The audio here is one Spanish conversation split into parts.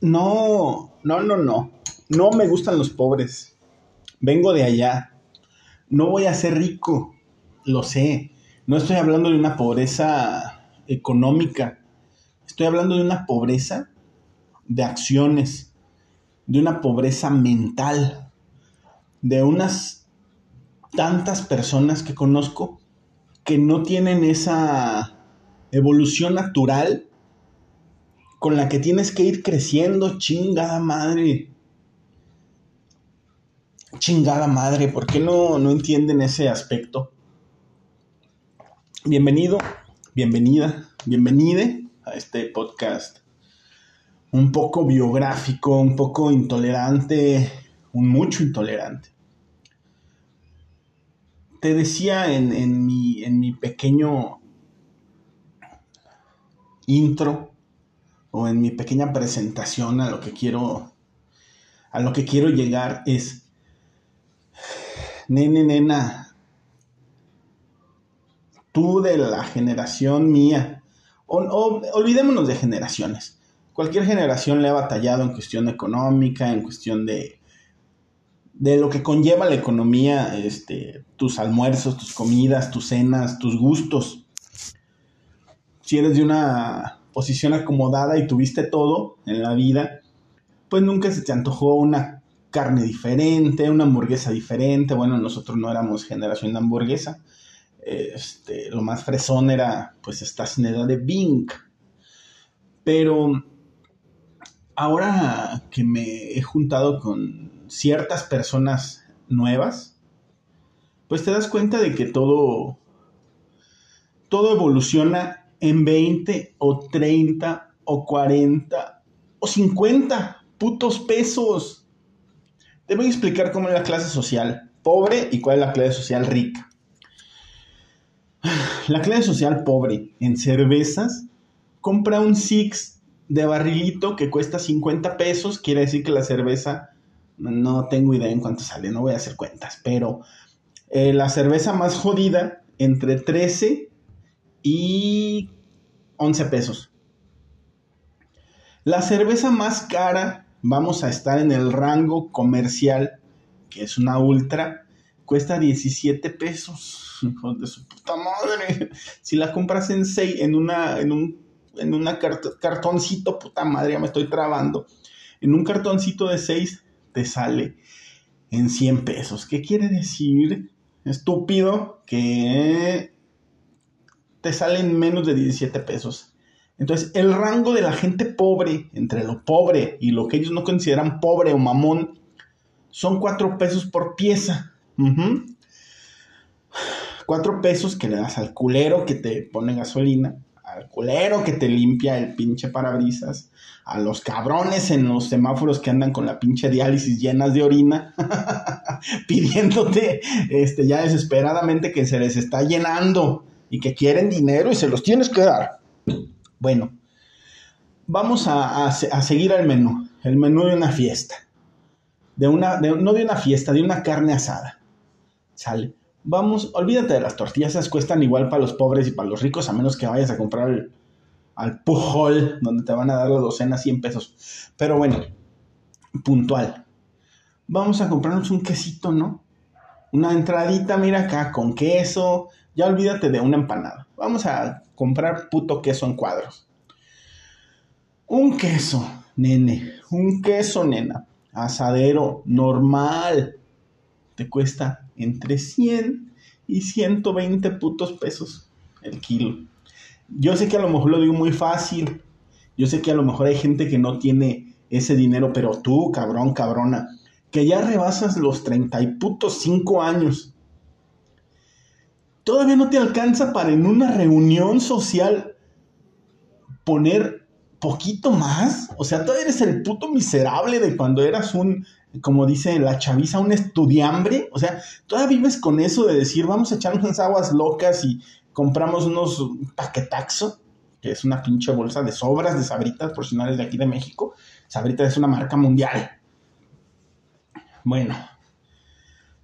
No, no, no, no. No me gustan los pobres. Vengo de allá. No voy a ser rico. Lo sé. No estoy hablando de una pobreza económica. Estoy hablando de una pobreza de acciones. De una pobreza mental. De unas tantas personas que conozco que no tienen esa evolución natural con la que tienes que ir creciendo, chingada madre. Chingada madre, ¿por qué no, no entienden ese aspecto? Bienvenido, bienvenida, bienvenide a este podcast un poco biográfico, un poco intolerante, un mucho intolerante. Te decía en, en, mi, en mi pequeño intro o en mi pequeña presentación a lo que quiero a lo que quiero llegar es nene nena tú de la generación mía o, olvidémonos de generaciones. Cualquier generación le ha batallado en cuestión económica en cuestión de de lo que conlleva la economía este tus almuerzos tus comidas tus cenas tus gustos. Si eres de una posición acomodada y tuviste todo en la vida, pues nunca se te antojó una carne diferente, una hamburguesa diferente. Bueno, nosotros no éramos generación de hamburguesa. Este, lo más fresón era, pues, esta edad de Bing. Pero ahora que me he juntado con ciertas personas nuevas, pues te das cuenta de que todo, todo evoluciona en 20 o 30 o 40 o 50 putos pesos. Te voy a explicar cómo es la clase social pobre y cuál es la clase social rica. La clase social pobre en cervezas compra un Six de barrilito que cuesta 50 pesos. Quiere decir que la cerveza, no tengo idea en cuánto sale, no voy a hacer cuentas, pero eh, la cerveza más jodida entre 13 y 11 pesos. La cerveza más cara, vamos a estar en el rango comercial, que es una ultra, cuesta 17 pesos. Hijo de su puta madre. Si la compras en 6, en una, en un, en una cartoncito, puta madre, ya me estoy trabando. En un cartoncito de 6 te sale en 100 pesos. ¿Qué quiere decir? Estúpido que te salen menos de 17 pesos. Entonces, el rango de la gente pobre, entre lo pobre y lo que ellos no consideran pobre o mamón, son 4 pesos por pieza. 4 pesos que le das al culero que te pone gasolina, al culero que te limpia el pinche parabrisas, a los cabrones en los semáforos que andan con la pinche diálisis llenas de orina, pidiéndote este, ya desesperadamente que se les está llenando y que quieren dinero y se los tienes que dar. Bueno, vamos a, seguir al menú, el menú de una fiesta. De una, no de una fiesta, de una carne asada. ¿Sale? Vamos, olvídate de las tortillas, esas cuestan igual para los pobres y para los ricos, a menos que vayas a comprar al Pujol, donde te van a dar la docena 100 pesos. Pero bueno, puntual. Vamos a comprarnos un quesito, ¿no? Una entradita, mira acá, con queso, ya olvídate de una empanada. Vamos a comprar puto queso en cuadros. Un queso, nene. Un queso, nena. Asadero normal. Te cuesta entre 100 y 120 putos pesos el kilo. Yo sé que a lo mejor lo digo muy fácil. Yo sé que a lo mejor hay gente que no tiene ese dinero, pero tú, cabrón, cabrona, que ya rebasas los 30 y putos 5 años todavía no te alcanza para en una reunión social poner poquito más. O sea, todavía eres el puto miserable de cuando eras un, como dice la chaviza, un estudiambre. O sea, todavía vives con eso de decir, vamos a echar unas aguas locas y compramos unos paquetaxo, que es una pinche bolsa de sobras de sabritas porcionales de aquí de México. Sabritas es una marca mundial. Bueno,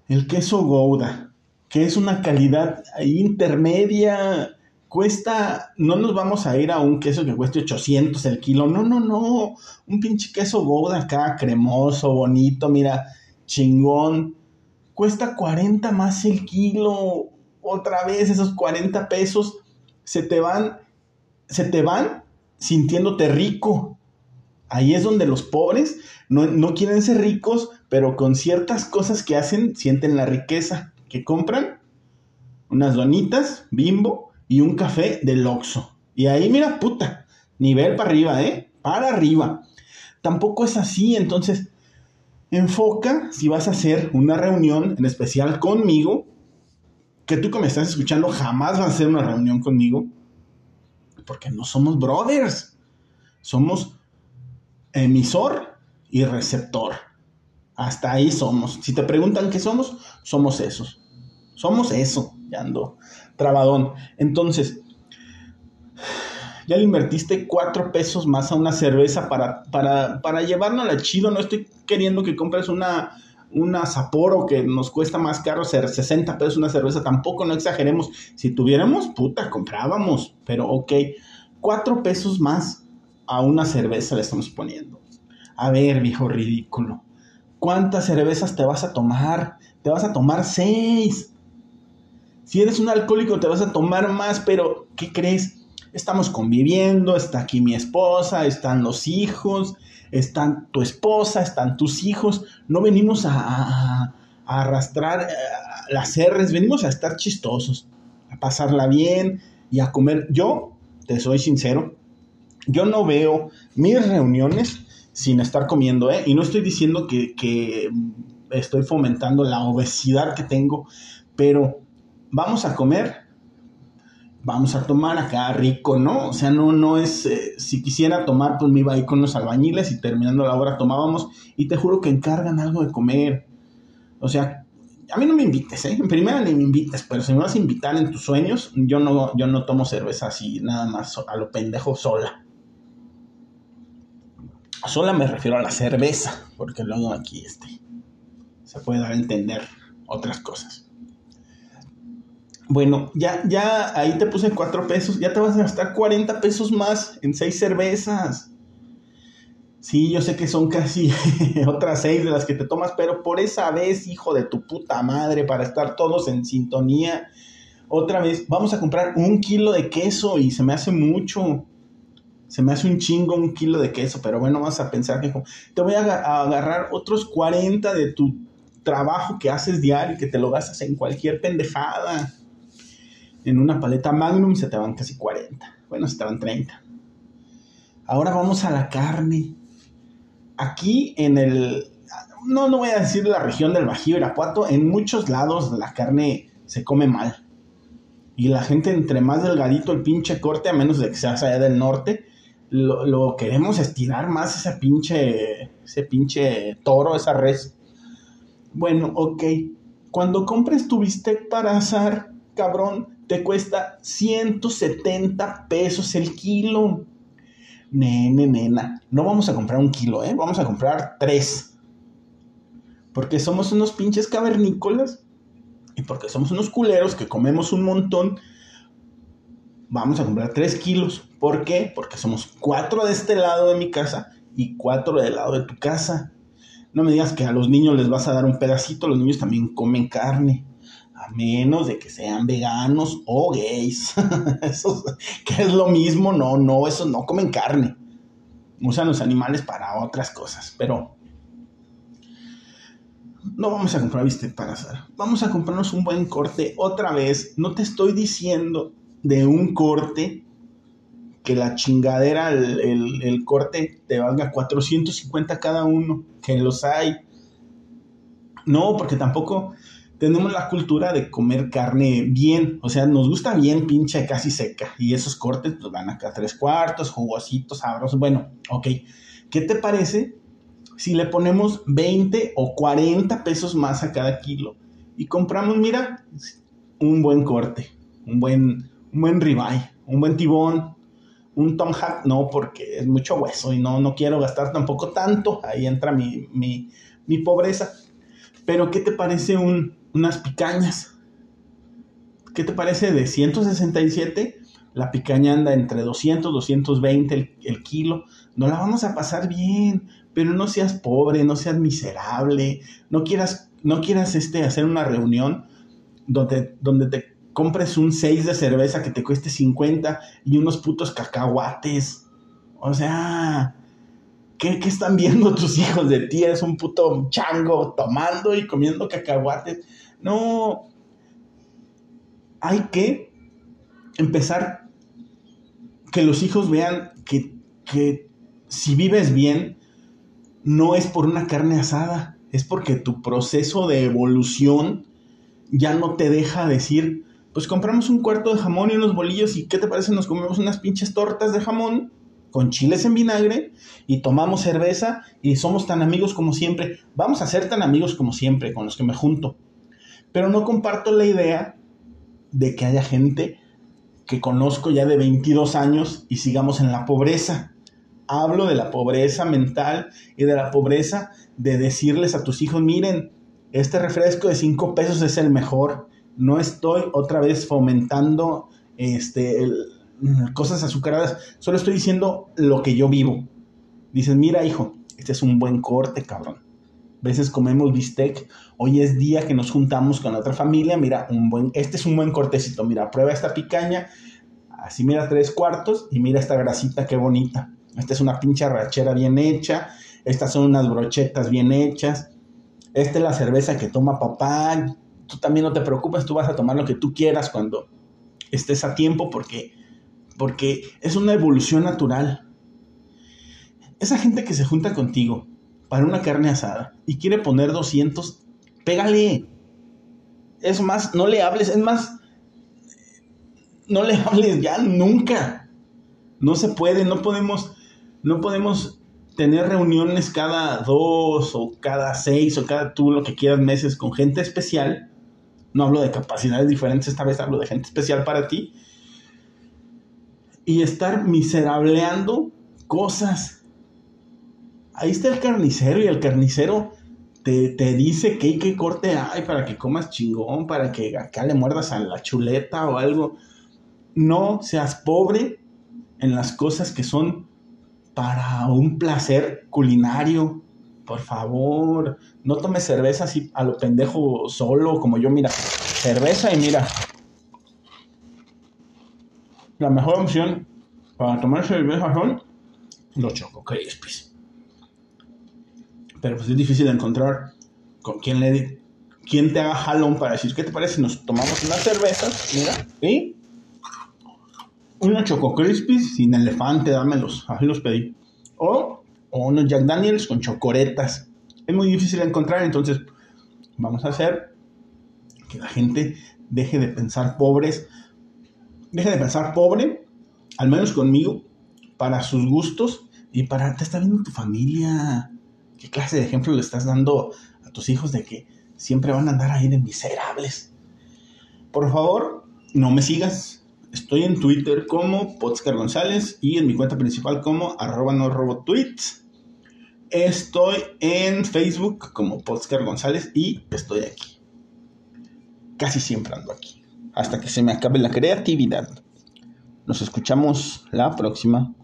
el queso Gouda que es una calidad intermedia, cuesta, no nos vamos a ir a un queso que cueste 800 el kilo, no, no, no, un pinche queso Gouda acá, cremoso, bonito, mira, chingón, cuesta 40 más el kilo, otra vez esos 40 pesos se te van, se te van sintiéndote rico. Ahí es donde los pobres no, no quieren ser ricos, pero con ciertas cosas que hacen sienten la riqueza, que compran unas donitas, bimbo, y un café del Oxxo. Y ahí, mira, puta, nivel para arriba, ¿eh? Para arriba. Tampoco es así, entonces, enfoca si vas a hacer una reunión, en especial conmigo, que tú que me estás escuchando jamás vas a hacer una reunión conmigo, porque no somos brothers, somos emisor y receptor. Hasta ahí somos. Si te preguntan qué somos, somos esos. Somos eso. Ya ando trabadón. Entonces, ya le invertiste cuatro pesos más a una cerveza para, para, para la chido. No estoy queriendo que compres una, una Sapporo que nos cuesta más caro ser 60 pesos una cerveza. Tampoco, no exageremos. Si tuviéramos, puta, comprábamos. Pero ok, cuatro pesos más a una cerveza le estamos poniendo. A ver, viejo ridículo. ¿Cuántas cervezas te vas a tomar? Te vas a tomar seis. Si eres un alcohólico te vas a tomar más, pero ¿qué crees? Estamos conviviendo, está aquí mi esposa, están los hijos, están tu esposa, están tus hijos. No venimos a, arrastrar eh, las R's, venimos a estar chistosos, a pasarla bien y a comer. Yo, te soy sincero, yo no veo mis reuniones sin estar comiendo, ¿eh? Y no estoy diciendo que, que estoy fomentando la obesidad que tengo, pero vamos a comer, vamos a tomar acá rico, ¿no? O sea, no, no es, eh, si quisiera tomar, pues me iba ahí con los albañiles y terminando la hora tomábamos y te juro que encargan algo de comer. O sea, a mí no me invites, ¿eh? En primera ni me invites, pero si me vas a invitar en tus sueños, yo no, yo no tomo cerveza así, nada más a lo pendejo sola. Sola me refiero a la cerveza, porque luego aquí este, se puede dar a entender otras cosas. Bueno, ya, ya ahí te puse cuatro pesos, ya te vas a gastar 40 pesos más en seis cervezas. Sí, yo sé que son casi otras seis de las que te tomas, pero por esa vez, hijo de tu puta madre, para estar todos en sintonía, otra vez, vamos a comprar un kilo de queso y se me hace mucho. Se me hace un chingo un kilo de queso, pero bueno, vas a pensar que te voy a agarrar otros 40 de tu trabajo que haces diario y que te lo gastas en cualquier pendejada en una paleta Magnum se te van casi 40. Bueno, se te van 30. Ahora vamos a la carne. Aquí en el... No, no voy a decir la región del Bajío Irapuato, en muchos lados la carne se come mal. Y la gente entre más delgadito el pinche corte, a menos de que seas allá del norte, lo, queremos estirar más ese pinche, ese pinche toro, esa res. Bueno, ok. Cuando compres tu bistec para asar, cabrón, te cuesta 170 pesos el kilo. Nene, nena, no vamos a comprar un kilo, ¿eh? Vamos a comprar tres. Porque somos unos pinches cavernícolas y porque somos unos culeros que comemos un montón. Vamos a comprar tres kilos. ¿Por qué? Porque somos cuatro de este lado de mi casa y cuatro del lado de tu casa. No me digas que a los niños les vas a dar un pedacito, los niños también comen carne a menos de que sean veganos o gays. eso, que es lo mismo, no, no, esos no comen carne. Usan los animales para otras cosas, pero no vamos a comprar bistec para hacer. Vamos a comprarnos un buen corte otra vez. No te estoy diciendo de un corte que la chingadera, el, el corte te valga 450 cada uno, que los hay. No, porque tampoco tenemos la cultura de comer carne bien, o sea, nos gusta bien pinche casi seca. Y esos cortes pues van acá tres cuartos, jugositos, sabrosos, bueno, ok, ¿qué te parece si le ponemos 20 o 40 pesos más a cada kilo y compramos, mira, un buen corte, un buen, un buen ribeye, un buen tibón, un tom no, porque es mucho hueso y no, no quiero gastar tampoco tanto, ahí entra mi, mi, mi pobreza. Pero, ¿qué te parece un, unas picañas. ¿Qué te parece de 167 la picaña anda entre 200, 220 el, el kilo, no la vamos a pasar bien, pero no seas pobre, no seas miserable, no quieras, no quieras este, hacer una reunión donde, donde te compres un 6 de cerveza que te cueste 50 y unos putos cacahuates. O sea, ¿qué, ¿qué, están viendo tus hijos de ti? Eres un puto chango tomando y comiendo cacahuates. No, hay que empezar que los hijos vean que, que si vives bien, no es por una carne asada, es porque tu proceso de evolución ya no te deja decir, pues compramos un cuarto de jamón y unos bolillos y ¿qué te parece? Nos comemos unas pinches tortas de jamón con chiles en vinagre y tomamos cerveza y somos tan amigos como siempre. Vamos a ser tan amigos como siempre con los que me junto. Pero no comparto la idea de que haya gente que conozco ya de 22 años y sigamos en la pobreza. Hablo de la pobreza mental y de la pobreza de decirles a tus hijos, miren, este refresco de 5 pesos es el mejor. No estoy otra vez fomentando este, cosas azucaradas, solo estoy diciendo lo que yo vivo. Dices, mira hijo, este es un buen corte, cabrón. A veces comemos bistec, hoy es día que nos juntamos con otra familia, mira, un buen, este es un buen cortecito, mira, prueba esta picaña, así mira tres cuartos y mira esta grasita, qué bonita. Esta es una pinche rachera bien hecha. Estas son unas brochetas bien hechas. Esta es la cerveza que toma papá. Tú también no te preocupes, tú vas a tomar lo que tú quieras cuando estés a tiempo porque, porque es una evolución natural. Esa gente que se junta contigo para una carne asada y quiere poner 200, pégale. Es más, no le hables, es más, no le hables ya nunca. No se puede, no podemos no podemos tener reuniones cada dos o cada seis o cada tú lo que quieras meses con gente especial. No hablo de capacidades diferentes, esta vez hablo de gente especial para ti. Y estar miserableando cosas. Ahí está el carnicero y el carnicero te, te dice que, qué corte hay para que comas chingón, para que acá le muerdas a la chuleta o algo. No seas pobre en las cosas que son para un placer culinario. Por favor, no tomes cerveza así a lo pendejo solo, como yo, mira, cerveza y mira. La mejor opción para tomar cerveza son los Choco Crispies. Pero pues es difícil encontrar con quién le quién te haga jalón para decir, ¿qué te parece? Nos tomamos unas cervezas, mira, ¿sí? unos Choco Crispies sin elefante, dámelos, así los pedí. O, o unos Jack Daniels con chocoretas. Es muy difícil de encontrar, entonces vamos a hacer que la gente deje de pensar pobres, deje de pensar pobre, al menos conmigo, para sus gustos y para te está viendo tu familia. ¿Qué clase de ejemplo le estás dando a tus hijos de que siempre van a andar ahí de miserables? Por favor, no me sigas, Estoy en Twitter como Podscar González y en mi cuenta principal como arroba no robo tweets. Estoy en Facebook como Podscar González y estoy aquí. Casi siempre ando aquí. Hasta que se me acabe la creatividad. Nos escuchamos la próxima.